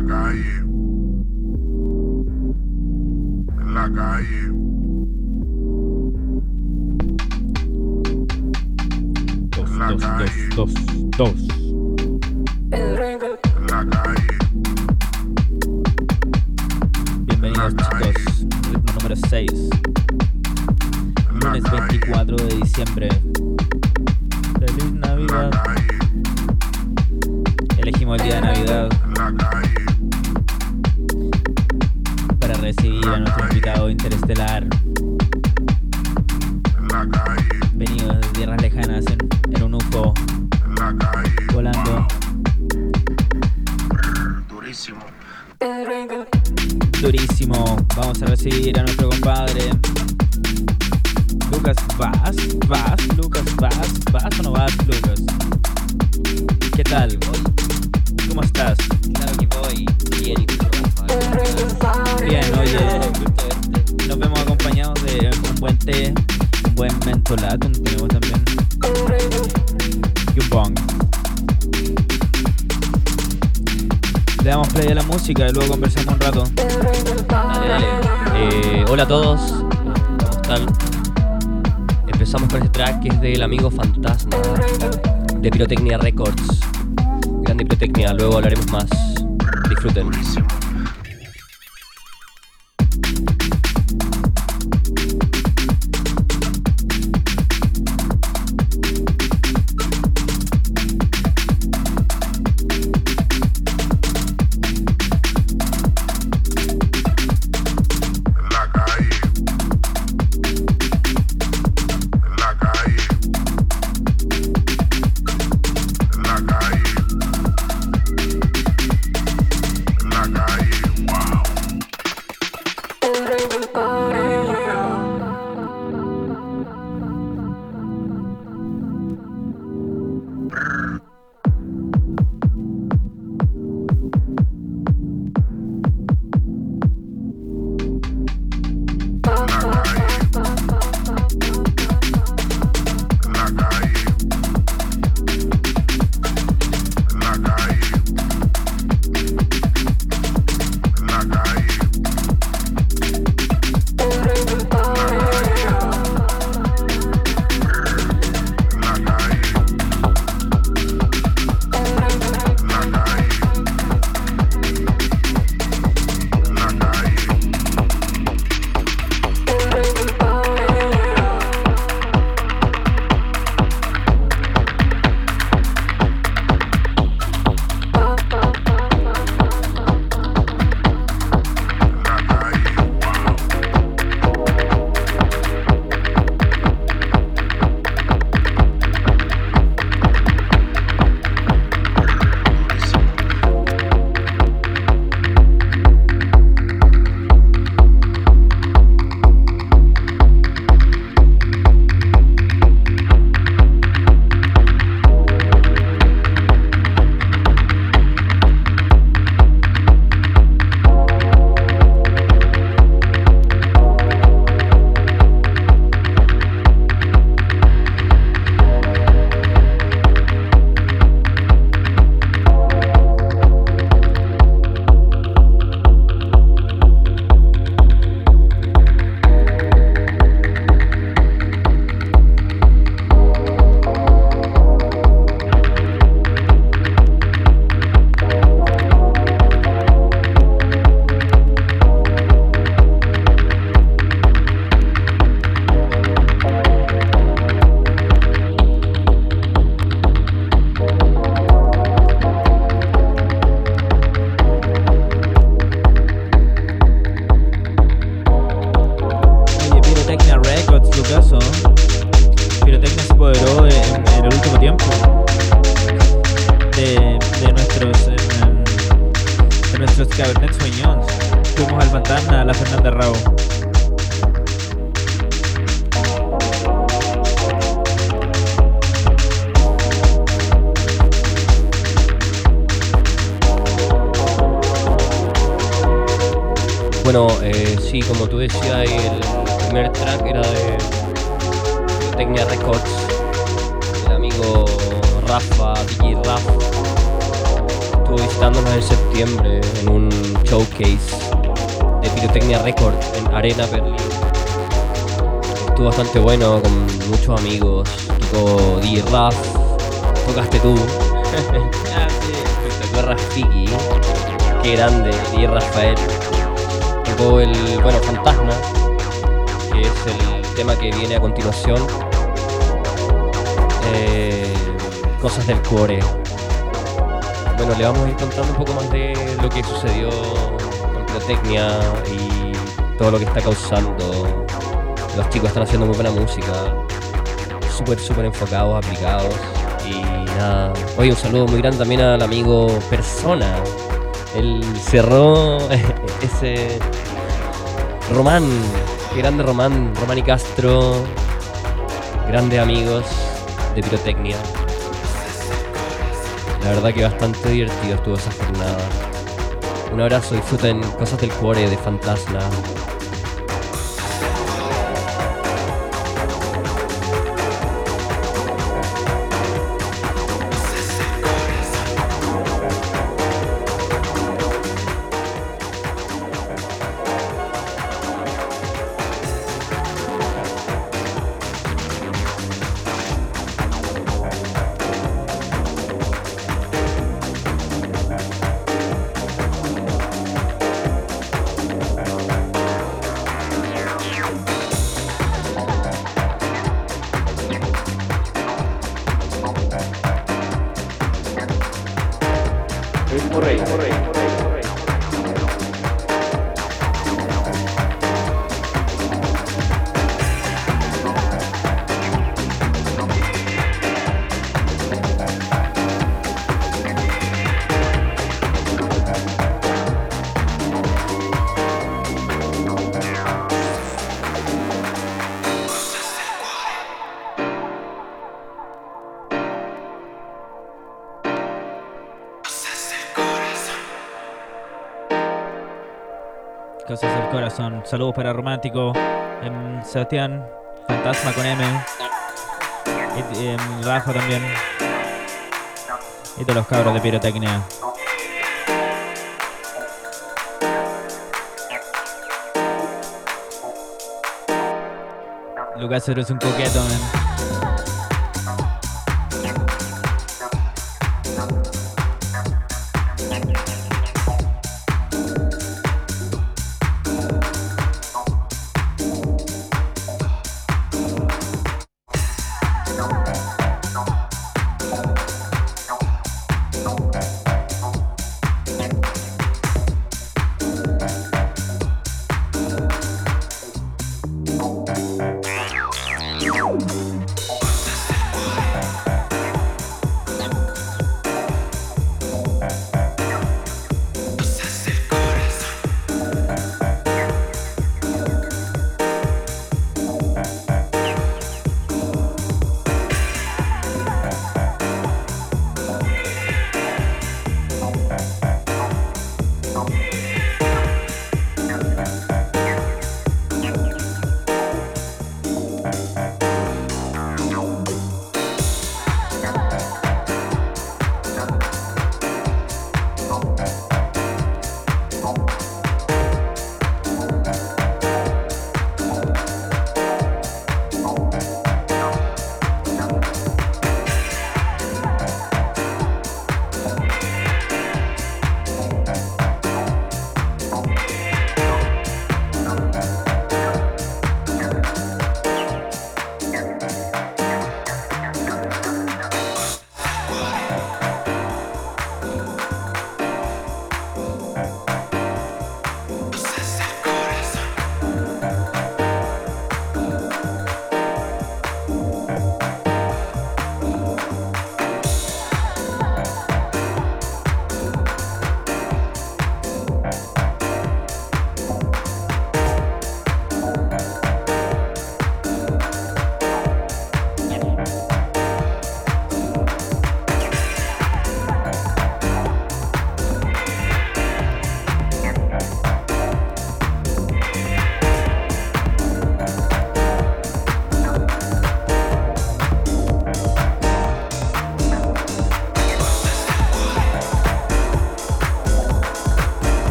la calle. La calle. Dos, la dos, calle. Dos, dos, dos. La calle. Bienvenidos chicos, número 6. Lunes 24 de diciembre Pirotecnia Records. Grande Pirotecnia, luego hablaremos más. Disfruten. Haciendo muy buena música, súper, súper enfocados, aplicados. Y nada, oye, un saludo muy grande también al amigo Persona. Él cerró ese Román, qué grande Román, Román y Castro, grandes amigos de pirotecnia. La verdad que bastante divertido estuvo esa jornada. Un abrazo, disfruten cosas del cuore de Fantasma. Saludos para Romántico. em, Sebastián, Fantasma con M. Y, Rafa también. Y todos los cabros de pirotecnia. Lucas eres un coqueto, man.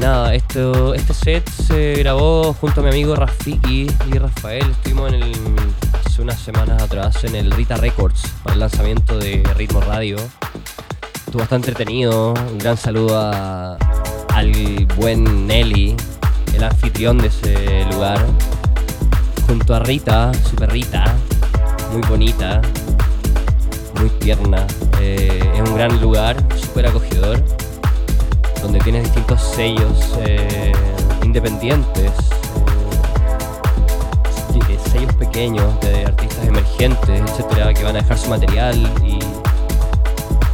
Nada, esto, este set se grabó junto a mi amigo Rafiki y Rafael. Estuvimos en hace unas semanas atrás en el Rita Records para el lanzamiento de Ritmo Radio. Estuvo bastante entretenido. Un gran saludo a- al buen Nelly, el anfitrión de ese lugar. Junto a Rita, su perrita, muy bonita, muy tierna. Eh, es un gran lugar, súper acogedor donde tienes distintos sellos eh, independientes, eh, eh, sellos pequeños de artistas emergentes, etcétera, que van a dejar su material y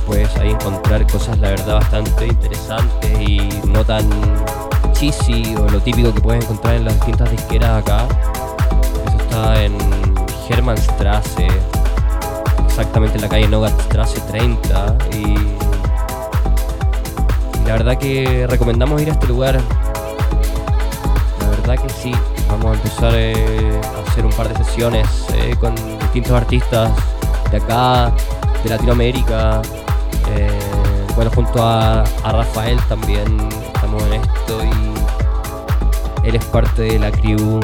puedes ahí encontrar cosas, la verdad, bastante interesantes y no tan cheesy o lo típico que puedes encontrar en las distintas disqueras acá. Eso está en Hermannstrasse, exactamente en la calle Nogatstrasse 30 y y la verdad que recomendamos ir a este lugar. La verdad que sí. Vamos a empezar eh, a hacer un par de sesiones eh, con distintos artistas de acá, de Latinoamérica. Eh, bueno, junto a, Rafael también estamos en esto y él es parte de la crew.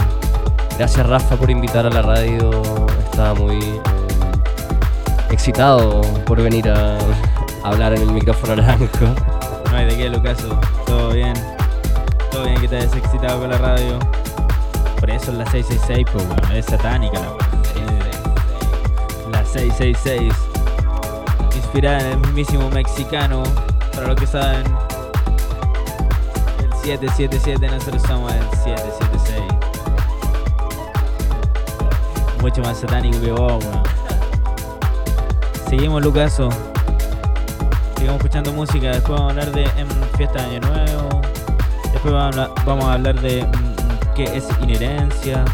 Gracias Rafa por invitar a la radio. Estaba muy excitado por venir a, a hablar en el micrófono naranjo. De qué, Lucaso. Todo bien. Todo bien que te hayas excitado con la radio. Por eso es la 666, pues, weón. Es satánica la. La 666. Inspirada en el mismísimo mexicano. Para los que saben. El 777, nosotros somos el 776. Mucho más satánico que vos, weón. Seguimos, Lucaso. Sigamos escuchando música. Después vamos a hablar de em, fiesta de Año Nuevo. Después vamos a hablar, vamos a hablar de mm, qué es inherencia.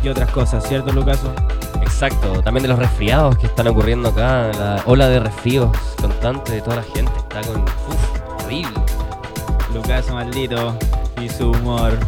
Y otras cosas, ¿cierto, Lucaso? Exacto, también de los resfriados que están ocurriendo acá, la ola de resfríos constante de toda la gente está con. Uf, horrible. Lucaso maldito y su humor.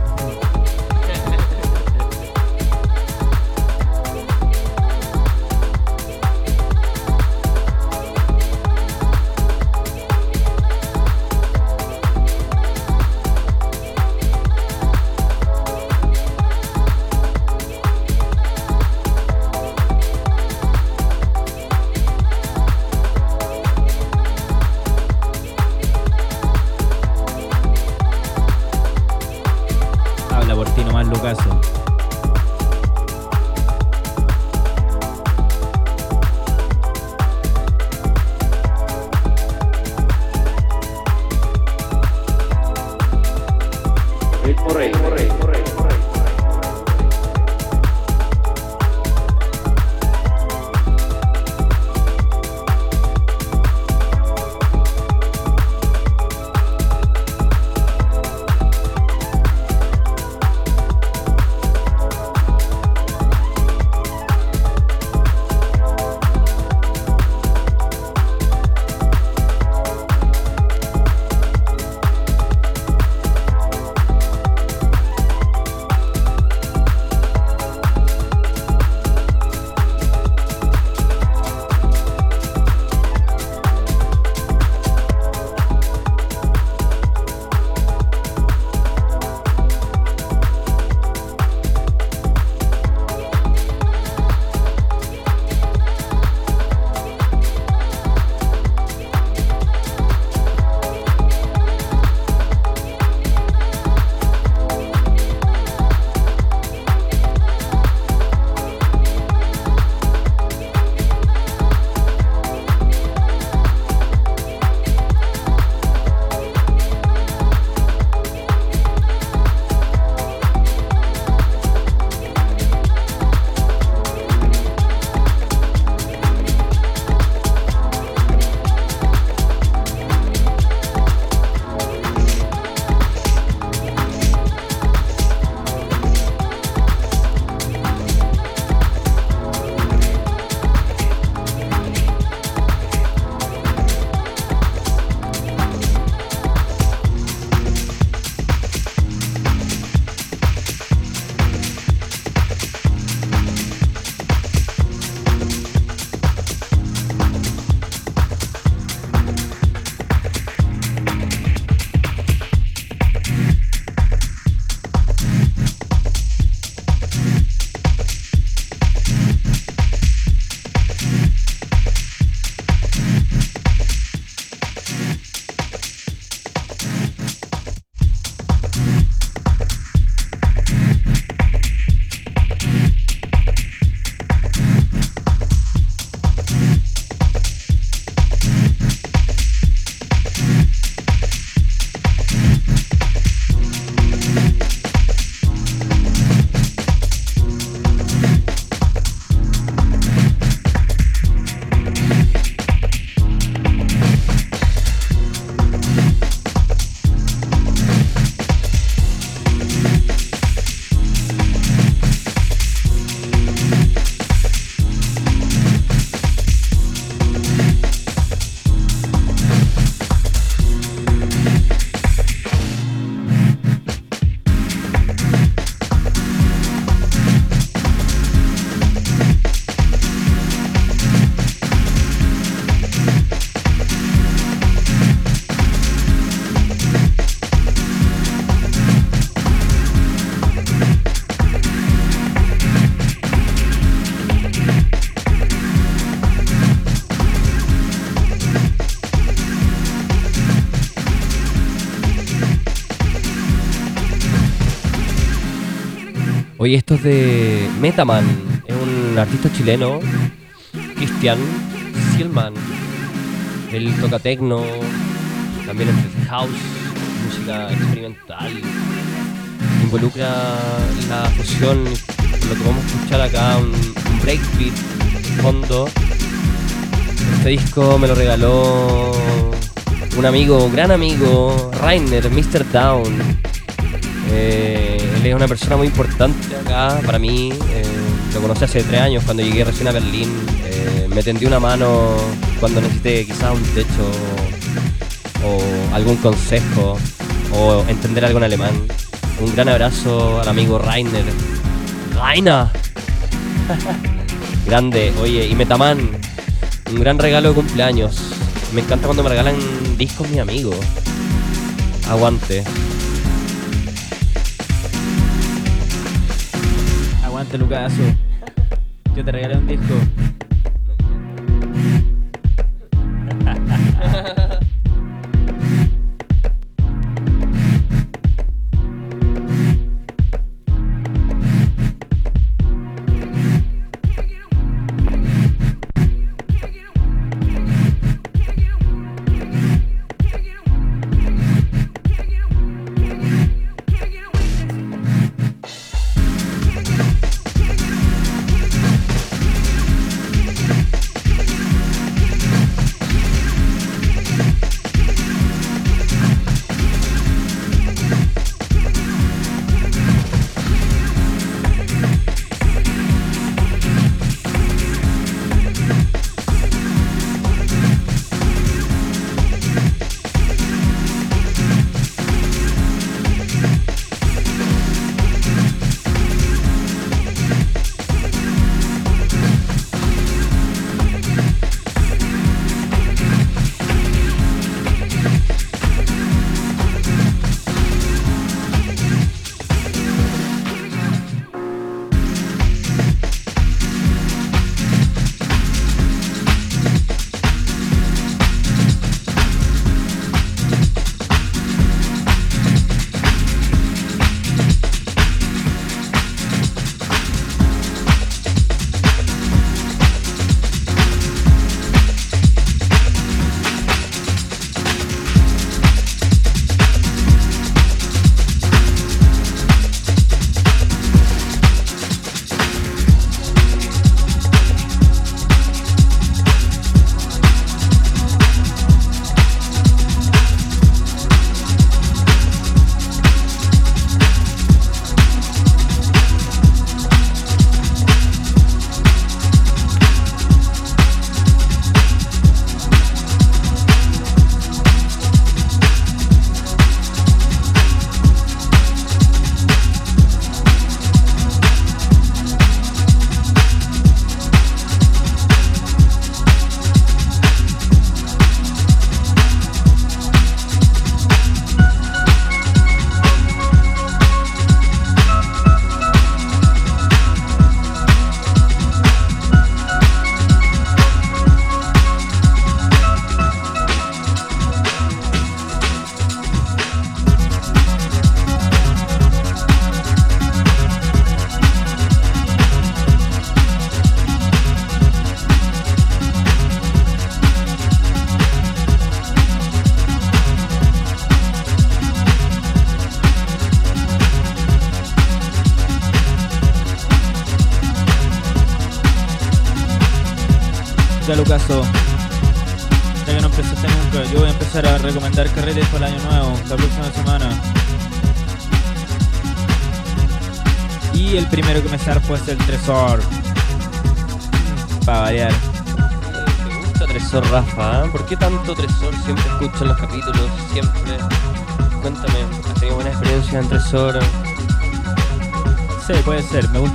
Oye, esto es de Metaman, es un artista chileno, Cristian Silman. Él toca techno, también es house, música experimental. Involucra la fusión, lo que vamos a escuchar acá, un, breakbeat fondo. Este disco me lo regaló un amigo, un gran amigo, Rainer, Mr. Down. Eh, es una persona muy importante acá para mí. eh, lo conocí hace tres años cuando llegué recién a Berlín. eh, me tendió una mano cuando necesité quizás un techo o algún consejo o entender algo en alemán. Un gran abrazo al amigo Rainer. Rainer. Grande, oye, y Metaman, un gran regalo de cumpleaños. Me encanta cuando me regalan discos mis amigos. Aguante. Lucaso. Yo te regalé un disco.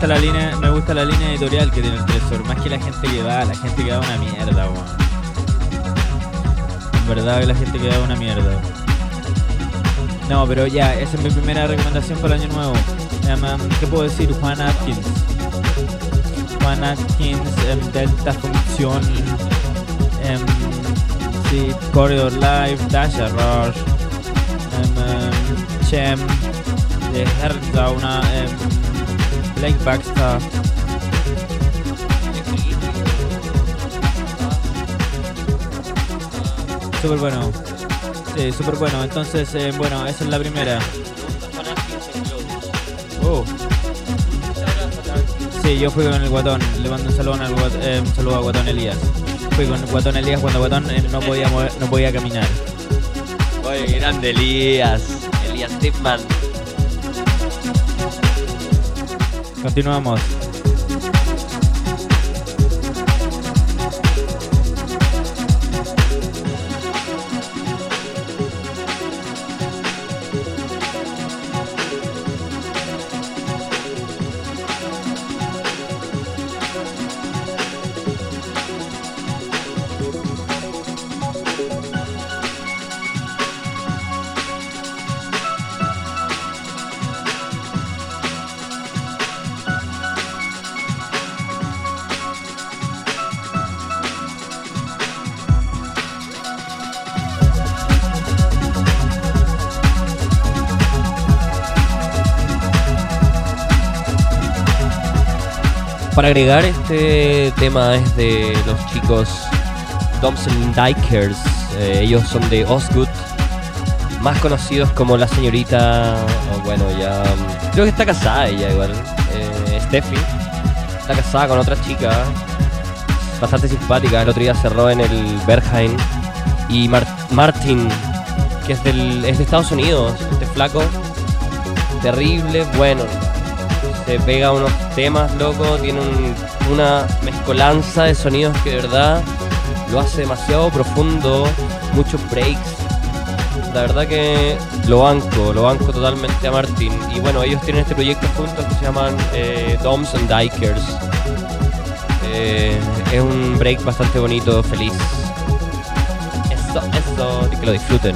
La línea, me gusta la línea editorial que tiene el Tresor, más que la gente que va, la gente que va una mierda, weón. En verdad que la gente que va una mierda. No, pero ya, esa es mi primera recomendación para el año nuevo. ¿Qué puedo decir? Juan Atkins. Juan Atkins, Delta Function, em, sí, Corridor Live, Dasha Rush, em, Chem, de Herzauna, em, Blake Baxter. Súper bueno. Sí, súper bueno. Entonces, eh, bueno, esa es la primera. Oh. Sí, yo fui con el guatón. Le mando un saludo, eh, un saludo a guatón Elías. Fui con guatón Elías cuando guatón eh, no podía mover- no podía caminar. Oye, grande Elías. Elías Tipman. Continuamos. Para agregar, este tema es de los chicos Thompson Dykers. Eh, ellos son de Osgood, más conocidos como la señorita. bueno, ya. mm, Creo que está casada ella, igual. Eh, Steffi. Está casada con otra chica. Bastante simpática. El otro día cerró en el Berghain. Y Mar- Martin, que es, del, es de Estados Unidos. Este flaco. Terrible, bueno se pega unos temas, loco, tiene un- una mezcolanza de sonidos que de verdad lo hace demasiado profundo, muchos breaks. La verdad que lo banco, lo banco totalmente a Martin. Y bueno, ellos tienen este proyecto juntos que se llaman eh, and Dykers. Eh, es un break bastante bonito, feliz. Eso, eso, y que lo disfruten.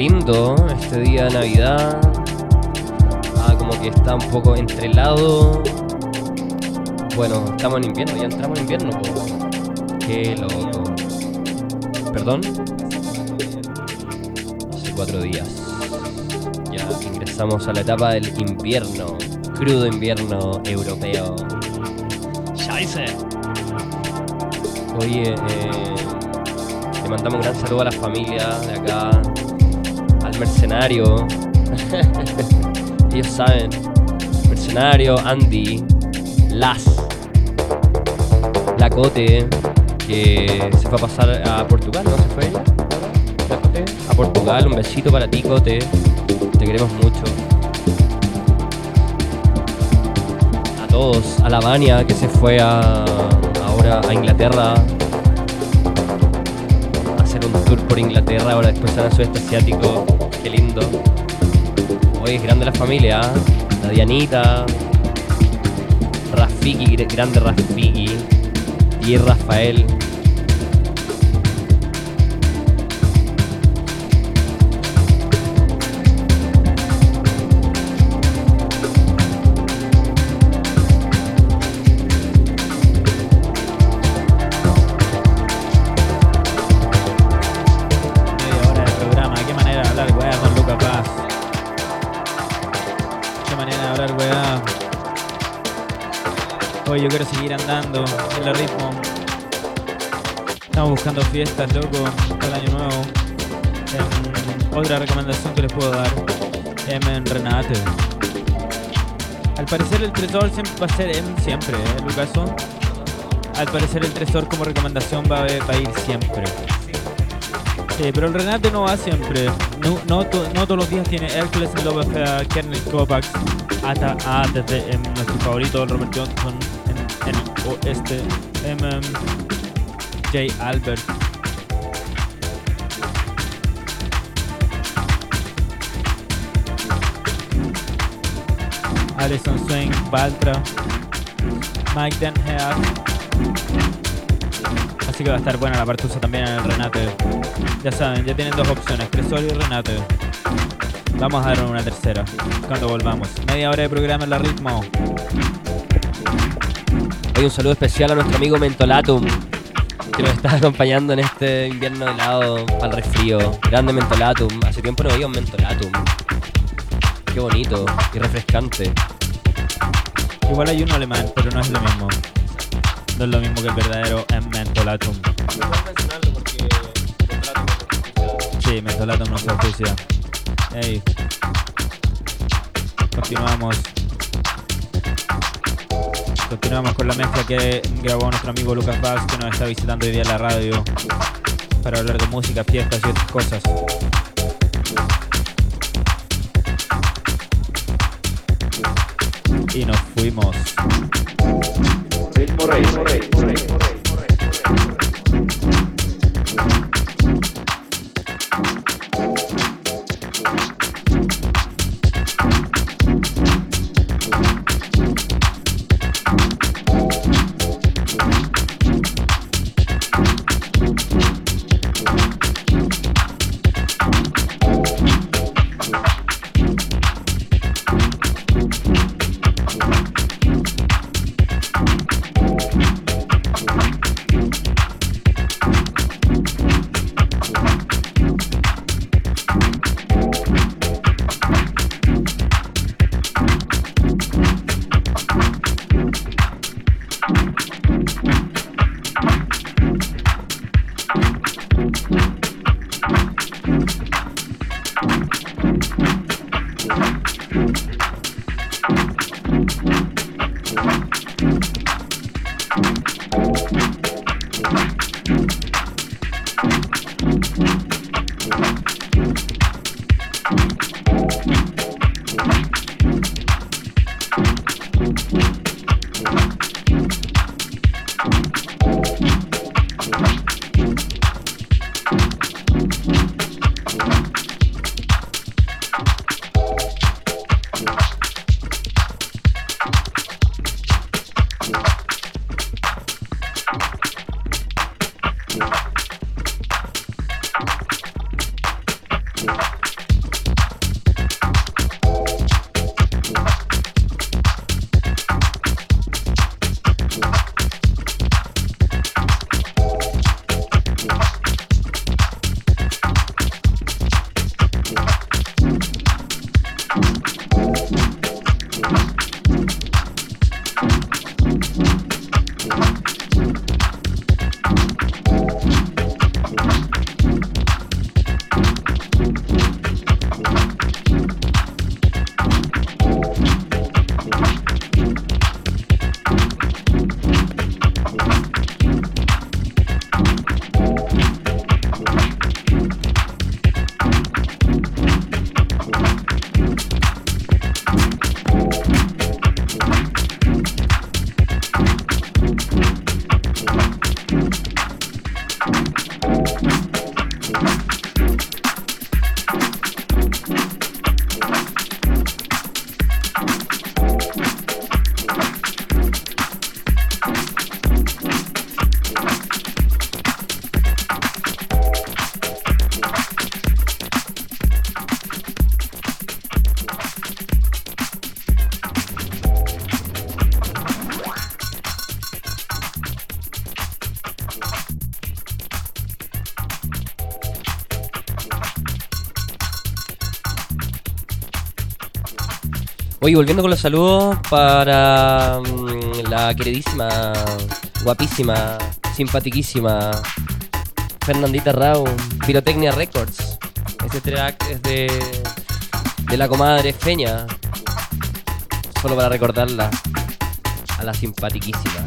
Lindo este día de Navidad. Ah, como que está un poco entre helado. Bueno, estamos en invierno, ya entramos en invierno. po. Qué loco. ¿Perdón? Hace cuatro días. Ya ingresamos a la etapa del invierno. Crudo invierno europeo. Scheiße. Oye, eh, le mandamos un gran saludo a la familia de acá, mercenario. Ellos saben. Mercenario, Andy, Las, Lacote, que se fue a pasar a Portugal, ¿no se fue ella? Lacote, a Portugal, un besito para ti, Cote. Te queremos mucho. A todos, a la Vania que se fue a, ahora a Inglaterra hacer un tour por Inglaterra, ahora después a sudeste asiático. Qué lindo. Hoy es grande la familia, ¿ah? la Dianita, Rafiki, gr- grande Rafiki, y Rafael. El ritmo. Estamos buscando fiestas, loco, el año nuevo. Otra recomendación que les puedo dar. En Renate. Al parecer el tresor siempre va a ser M siempre, ¿eh, Lucaso? Al parecer el tresor como recomendación va a, va a ir siempre. Sí, pero el Renate no va siempre. No, no, to- no todos los días tiene Hércules Love Kernel Kovacs, hasta ah, desde em, nuestro favorito Robert Johnson oeste, em, Jay Albert. Alison Swing, Baltra, Mike Denhead. Así que va a estar buena la partusa también en el Renate. Ya saben, ya tienen dos opciones, Tresor y Renate. Vamos a dar una tercera cuando volvamos. Media hora de programa en la ritmo. Hoy un saludo especial a nuestro amigo Mentolatum, que nos está acompañando en este invierno helado el resfrío. Grande Mentolatum. Hace tiempo no veía un Mentolatum. Qué bonito y refrescante. Igual hay uno alemán, pero no es lo mismo. No es lo mismo que el verdadero Mentolatum. Sí, Mentolatum no se oficia. Ey. Continuamos. Continuamos con la mezcla que grabó nuestro amigo Lucas Vaz, que nos está visitando hoy día en la radio para hablar de música, fiestas y otras cosas. Y nos fuimos. Oye, volviendo con los saludos para mm, la queridísima, guapísima, simpatiquísima Fernandita Rao, Pirotecnia Records. Este track es de, de la comadre Feña. Solo para recordarla a la simpatiquísima.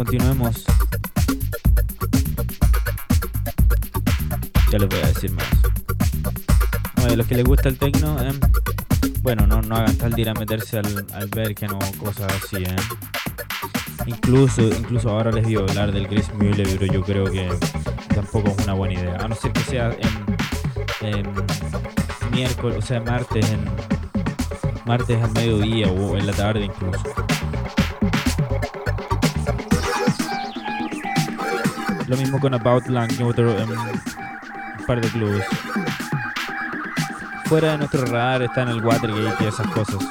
Continuemos. Ya les voy a decir más. Oye, los que les gusta el tecno, eh, bueno, no, no hagan tal de ir a meterse al, al Bergen o cosas así, eh. Incluso, incluso ahora les digo hablar del Chris Mueller, pero yo creo que tampoco es una buena idea. A no ser que sea en, en miércoles, o sea, martes, en martes al mediodía o en la tarde incluso. Lo mismo con About Lang y otro un par de clubes. Fuera de nuestro radar está en el Watergate y esas cosas.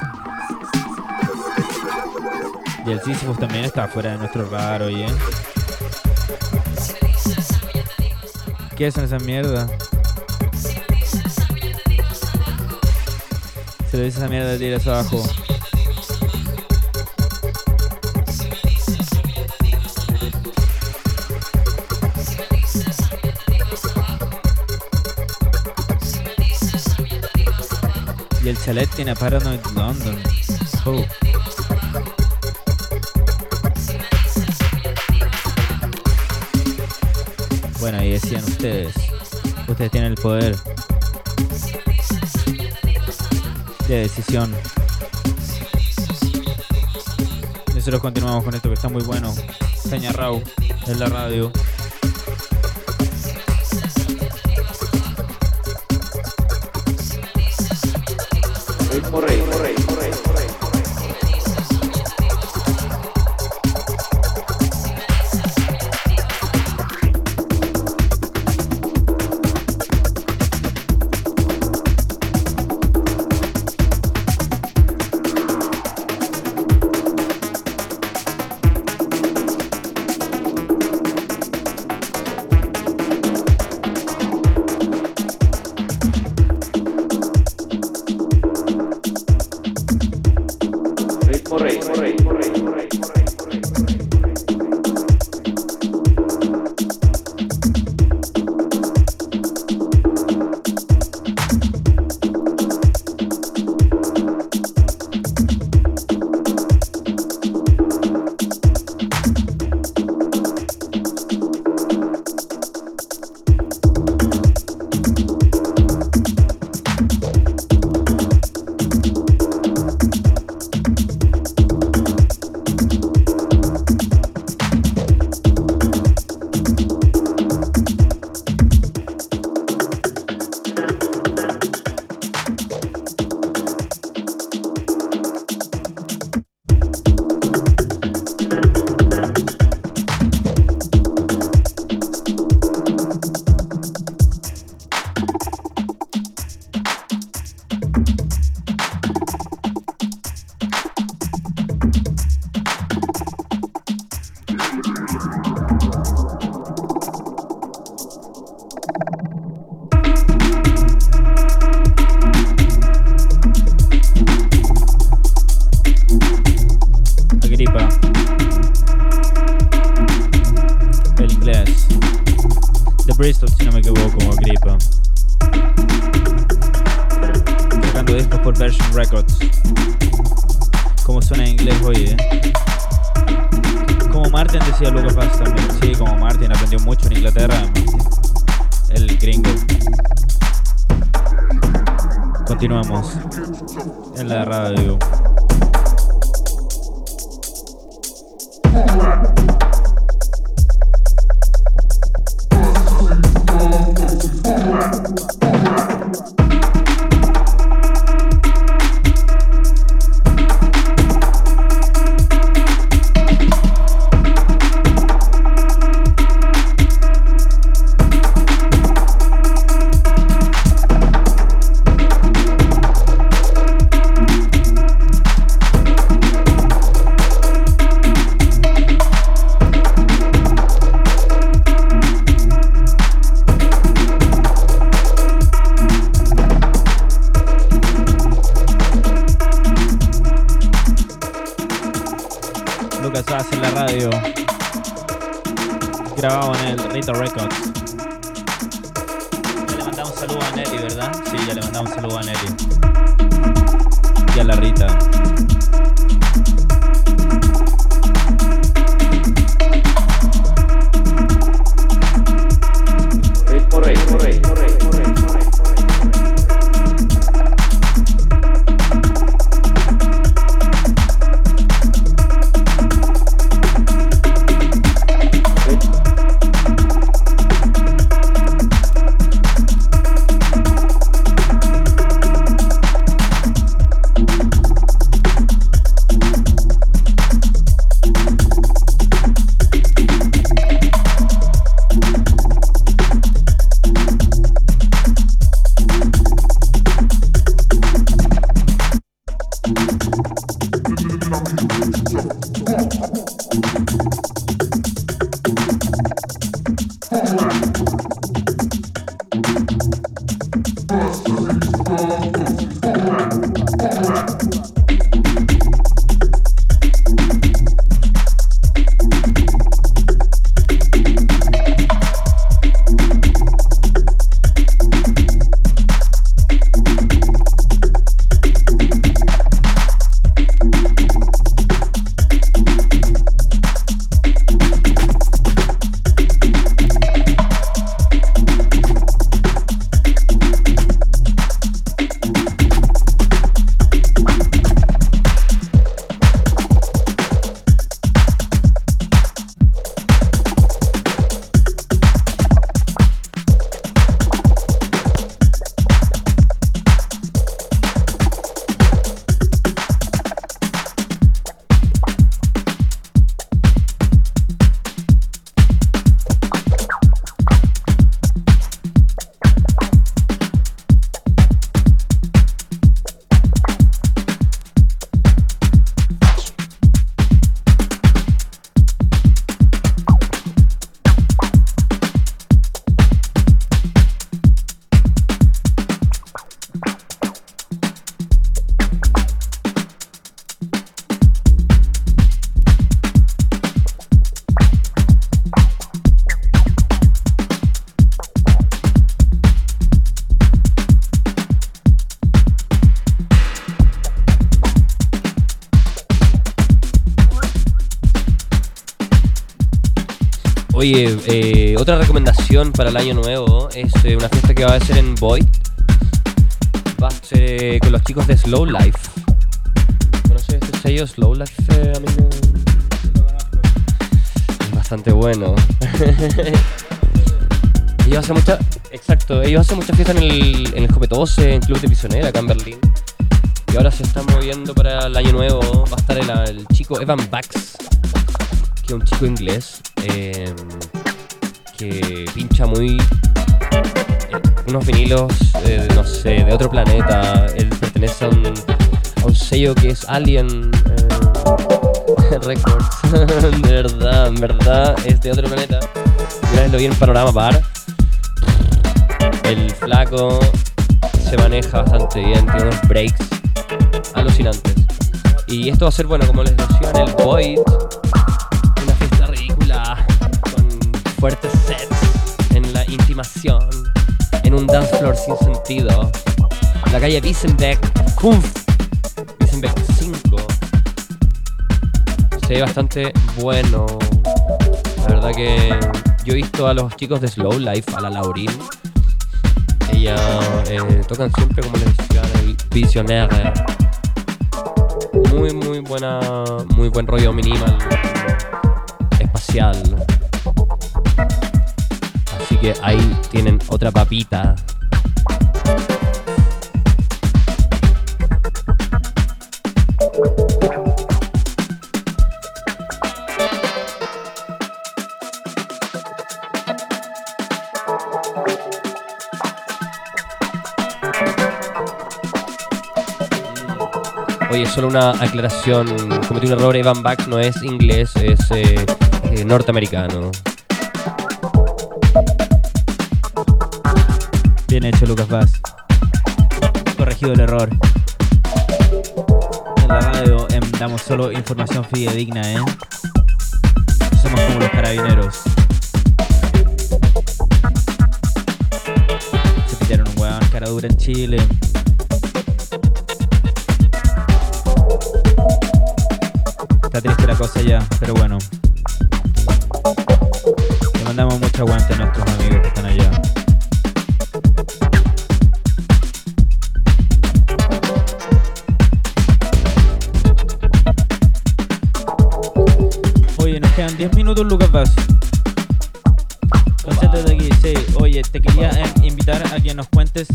Y el Sisyphus también está fuera de nuestro radar, oye. ¿Qué es esa mierda? Se lo dice esa mierda, tiras abajo. Y el chalet tiene Paranoid London. Oh. Bueno, ahí decían ustedes. Ustedes tienen el poder de decisión. Nosotros continuamos con esto que está muy bueno. Seña Rau en la radio. Eh, otra recomendación para el año nuevo es eh, una fiesta que va a ser en Void. Va a ser eh, con los chicos de Slow Life. ¿Conoces este sello Slow Life, amigo? Es bastante bueno. ellos hacen mucha. Exacto, ellos hacen mucha fiesta en el, en el Copetose, en Club de Pisonera, acá en Berlín. Y ahora se están moviendo para el año nuevo. Va a estar el, chico Evan Bax, que es un chico inglés que pincha muy eh, unos vinilos, eh, no sé, de otro planeta. Él pertenece a un, a un sello que es Alien eh, Records. de verdad, en verdad, es de otro planeta. Una vez lo vi en Panorama Bar. El flaco se maneja bastante bien, tiene unos breaks alucinantes. Y esto va a ser, bueno, como les decía, en el Void. Fuertes sets en la intimación, en un dance floor sin sentido. la calle Wiesenbeck, Kunf, Wiesenbeck 5. Se ve bastante bueno. La verdad que yo he visto a los chicos de Slow Life, a la Laurín. Ella eh, tocan siempre como les decía, el Visionaire. Muy, muy buena, muy buen rollo minimal, espacial. Que ahí tienen otra papita. Oye, solo una aclaración. Cometí un error. Evan Bax no es inglés, es eh, eh, norteamericano. Bien hecho, Lucas Vaz. Corregido el error. En la radio em, damos solo información fidedigna, ¿eh? Somos como los carabineros. Se pitearon un huevón cara dura en Chile. Está triste la cosa ya, pero bueno. Le mandamos mucho aguante a nuestros amigos que están allá. 10 minutos, Lucas Vaz. Concéntrate aquí, sí. Oye, te quería em, invitar a que nos cuentes,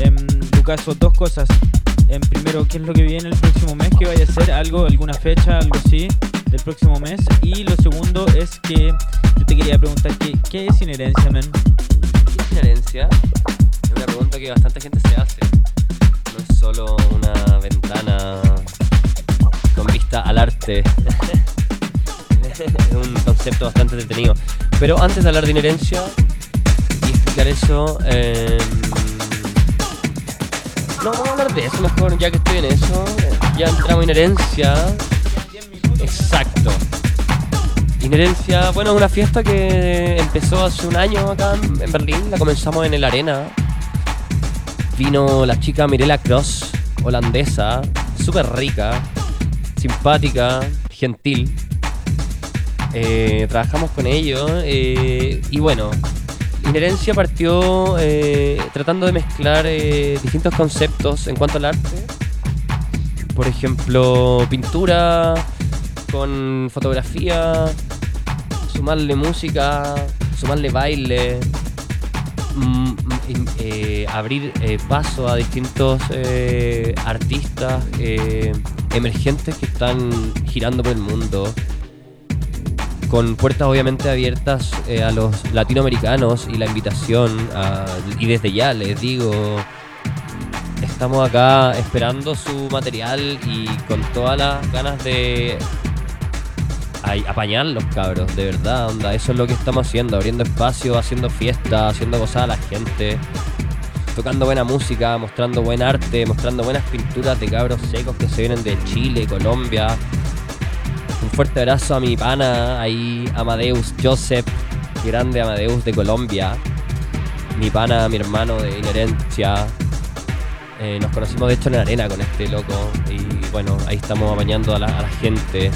em, Lucas, dos cosas. Em, primero, ¿qué es lo que viene el próximo mes? ¿Qué vaya a ser? ¿Algo, alguna fecha, algo así, del próximo mes? Y lo segundo es que yo te quería preguntar, ¿qué, qué es inherencia, men? ¿Qué es inherencia? Es una pregunta que bastante gente se hace. No es solo una ventana con vista al arte. es un concepto bastante entretenido. Pero antes de hablar de inherencia y explicar eso, em, no vamos a hablar de eso mejor, ya que estoy en eso. Ya entramos en inherencia. Exacto. Inherencia, bueno, es una fiesta que empezó hace un año acá en Berlín, la comenzamos en el Arena. Vino la chica Mirela Cross, holandesa, súper rica, simpática, gentil. Eh, trabajamos con ellos eh, y bueno, Inherencia partió eh, tratando de mezclar distintos conceptos en cuanto al arte. Por ejemplo, pintura con fotografía, sumarle música, sumarle baile, mm, mm, abrir paso a distintos artistas emergentes que están girando por el mundo con puertas obviamente abiertas eh, a los latinoamericanos y la invitación y desde ya les digo estamos acá esperando su material y con todas las ganas de ay, apañarlos cabros de verdad onda eso es lo que estamos haciendo abriendo espacio haciendo fiesta haciendo gozar a la gente tocando buena música mostrando buen arte mostrando buenas pinturas de cabros secos que se vienen de Chile Colombia un fuerte abrazo a mi pana, ahí Amadeus Joseph, grande Amadeus de Colombia. Mi pana, mi hermano de Inherencia. Eh, nos conocimos de hecho en la arena con este loco. Y bueno, ahí estamos apañando a la, gente.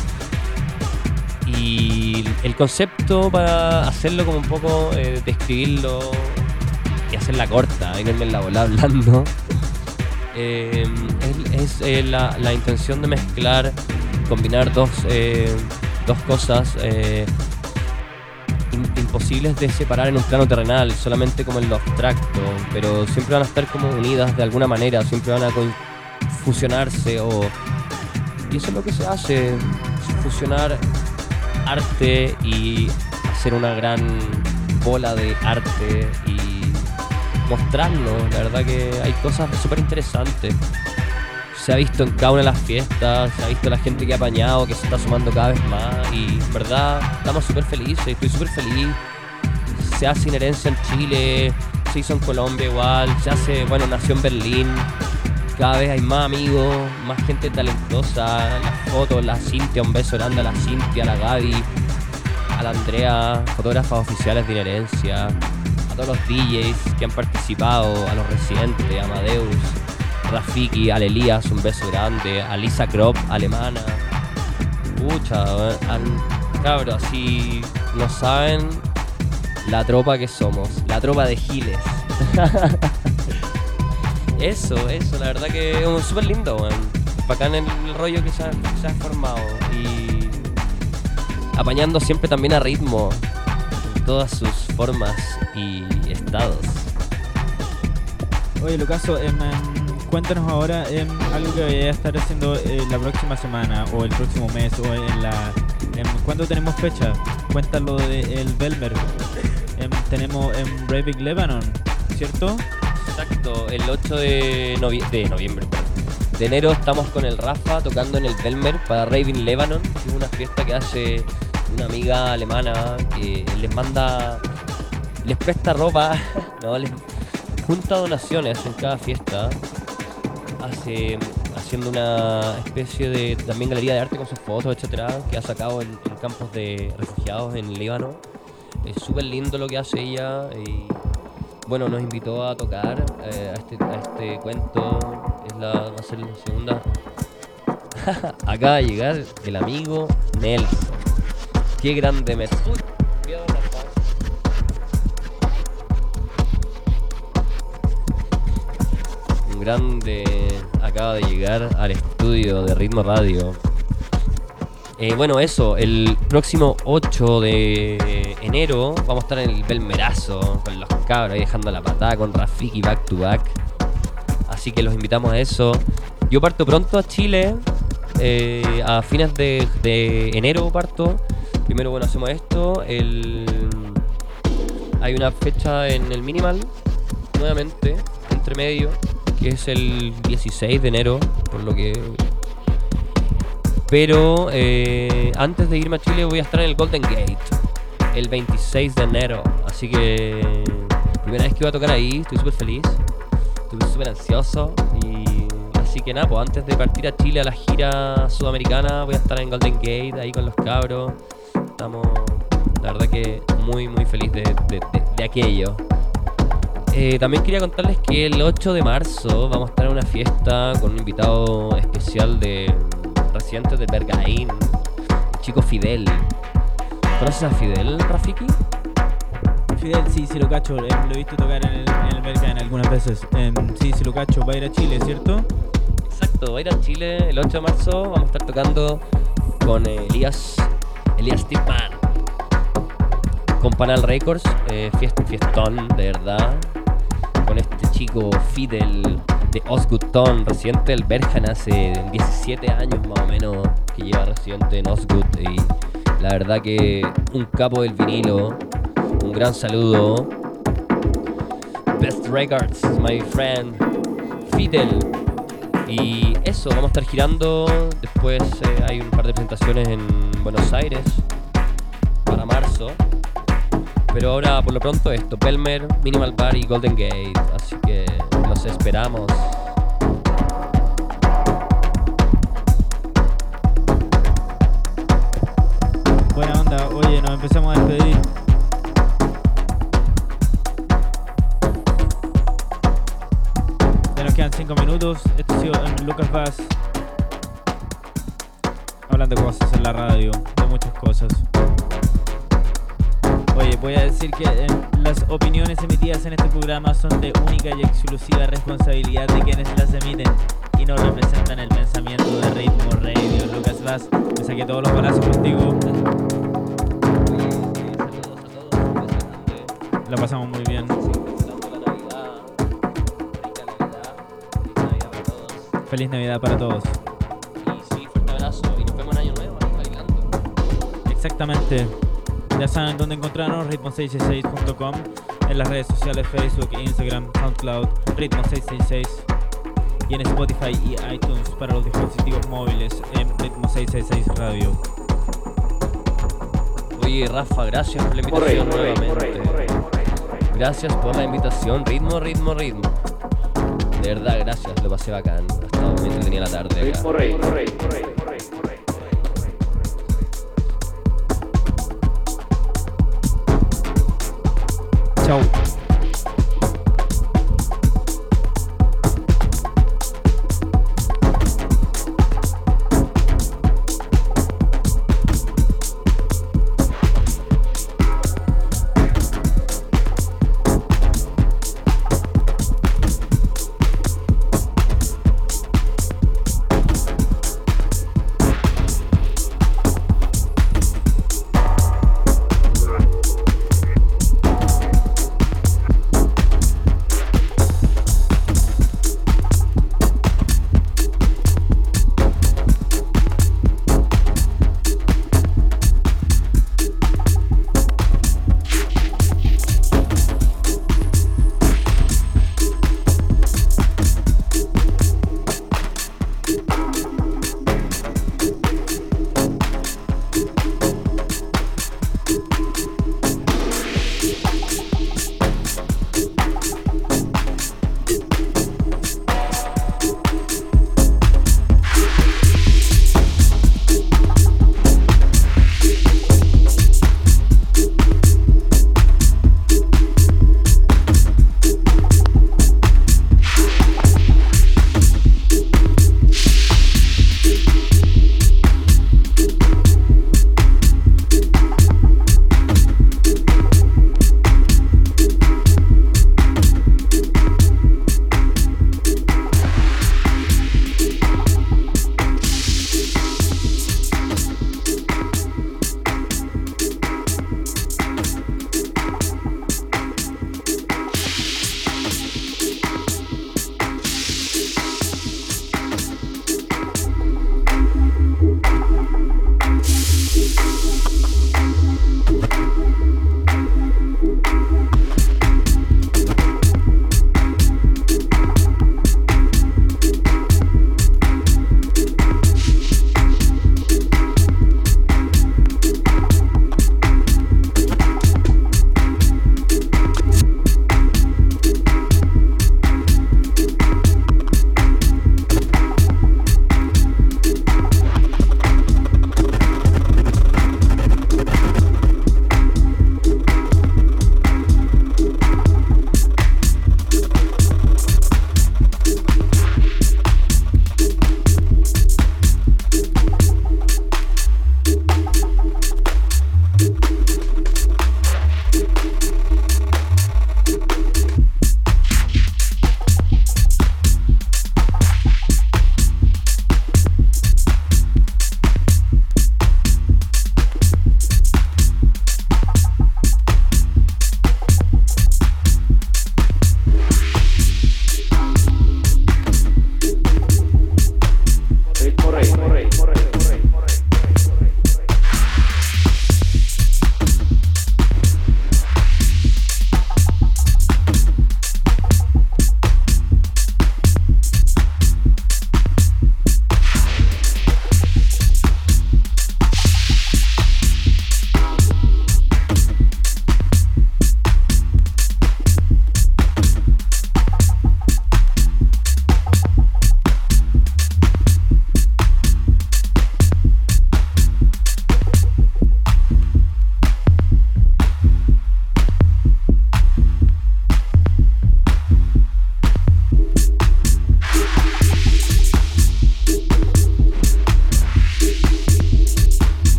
Y el concepto para hacerlo como un poco, eh, describirlo y hacerla corta, no irme en la bola hablando. eh, es eh, la, la intención de mezclar combinar dos, eh, dos cosas eh, imposibles de separar en un plano terrenal, solamente como en lo abstracto, pero siempre van a estar como unidas de alguna manera, siempre van a fusionarse o... Y eso es lo que se hace, fusionar arte y hacer una gran bola de arte y mostrarlo. La verdad que hay cosas súper interesantes se ha visto en cada una de las fiestas, se ha visto la gente que ha apañado, que se está sumando cada vez más y en verdad estamos súper felices, estoy súper feliz. Se hace inherencia en Chile, se hizo en Colombia igual, se hace, bueno, nació en Berlín. Cada vez hay más amigos, más gente talentosa, las fotos, la Cintia, un beso grande a la Cintia, a la Gaby, a la Andrea, fotógrafas oficiales de inherencia, a todos los DJs que han participado, a los residentes, a Amadeus, Rafiki, al Elías, un beso grande, a Lisa Krop, alemana. Pucha, cabros, si no saben la tropa que somos, la tropa de giles. eso, eso, la verdad que es súper lindo, weón. Bacán el, rollo que se ha, formado y apañando siempre también a ritmo en todas sus formas y estados. Oye, Lucaso, em, cuéntanos ahora em, algo que vaya a estar haciendo eh, la próxima semana o el próximo mes o en la... em, ¿Cuándo tenemos fecha? Cuéntalo de el Belmer. Em, tenemos en Breivik Lebanon, ¿cierto? Exacto, el 8 de, novie- de noviembre, de enero estamos con el Rafa tocando en el Belmer para Raven Lebanon, es una fiesta que hace una amiga alemana que les manda, les presta ropa, no, les junta donaciones en cada fiesta, haciendo una especie de también galería de arte con sus fotos, etcétera, que ha sacado en, campos de refugiados en Líbano. Es súper lindo lo que hace ella y bueno, nos invitó a tocar eh, a, este, a este cuento. Es la, va a ser la segunda. Acaba de llegar el amigo Nelson. Qué grande me. Grande acaba de llegar al estudio de Ritmo Radio. Eh, bueno, eso, el próximo 8 de enero vamos a estar en el Belmerazo con los cabros ahí dejando la patada con Rafiki back to back. Así que los invitamos a eso. Yo parto pronto a Chile, eh, a fines de, de enero parto. Primero, bueno, hacemos esto. El, hay una fecha en el Minimal, nuevamente, entre medio, que es el 16 de enero, por lo que pero eh, antes de irme a Chile voy a estar en el Golden Gate el 26 de enero. Así que primera vez que voy a tocar ahí, estoy súper feliz. Estoy súper ansioso. Y así que nada, pues antes de partir a Chile a la gira sudamericana voy a estar en Golden Gate ahí con los cabros. Estamos, la verdad que muy muy feliz de, de- de- de aquello. Eh, también quería contarles que el 8 de marzo vamos a estar en una fiesta con un invitado especial de residentes de Bergaín, el chico Fidel. ¿Conoces a Fidel, Rafiki? Fidel, sí, sí lo cacho. em, lo he visto tocar en el, en el Berghain algunas veces. Em, sí, sí lo cacho. Va a ir a Chile, ¿cierto? Exacto, va a ir a Chile el 8 de marzo. Vamos a estar tocando con eh, Elías, Elías Tipman. Con Panal Records, eh, fiest- fiestón, de verdad. Con este chico Fidel de Osgood Town, residente del Bergen hace 17 años más o menos que lleva residente en Osgood. Y la verdad que un capo del vinilo. Un gran saludo. Best Records, my friend. Fidel. Y eso, vamos a estar girando. Después eh, hay un par de presentaciones en Buenos Aires para marzo. Pero ahora, por lo pronto, esto: Pelmer, Minimal Bar y Golden Gate. Así que los esperamos. Buena onda. Oye, nos empezamos a despedir. Ya nos quedan 5 minutos. Esto ha sido en Lucas Vaz. Hablando de cosas en la radio, de muchas cosas. Voy a decir que eh, las opiniones emitidas en este programa son de única y exclusiva responsabilidad de quienes las emiten y no representan el pensamiento de Ritmo Radio. Lucas Vaz, me saqué todos los balazos contigo. Saludos a todos. La pasamos muy bien. Feliz Navidad para todos. Y sí, fuerte abrazo. Y nos vemos en Año Nuevo, ¿no? bailando. Exactamente. Ya saben dónde encontrarnos, ritmo666.com, en las redes sociales Facebook, Instagram, SoundCloud, Ritmo666 y en Spotify y iTunes para los dispositivos móviles en Ritmo666 Radio. Oye, Rafa, gracias por la invitación nuevamente. Gracias por la invitación. Ritmo, ritmo, ritmo. De verdad, gracias. Lo pasé bacán. Ha estado muy entretenida la tarde acá.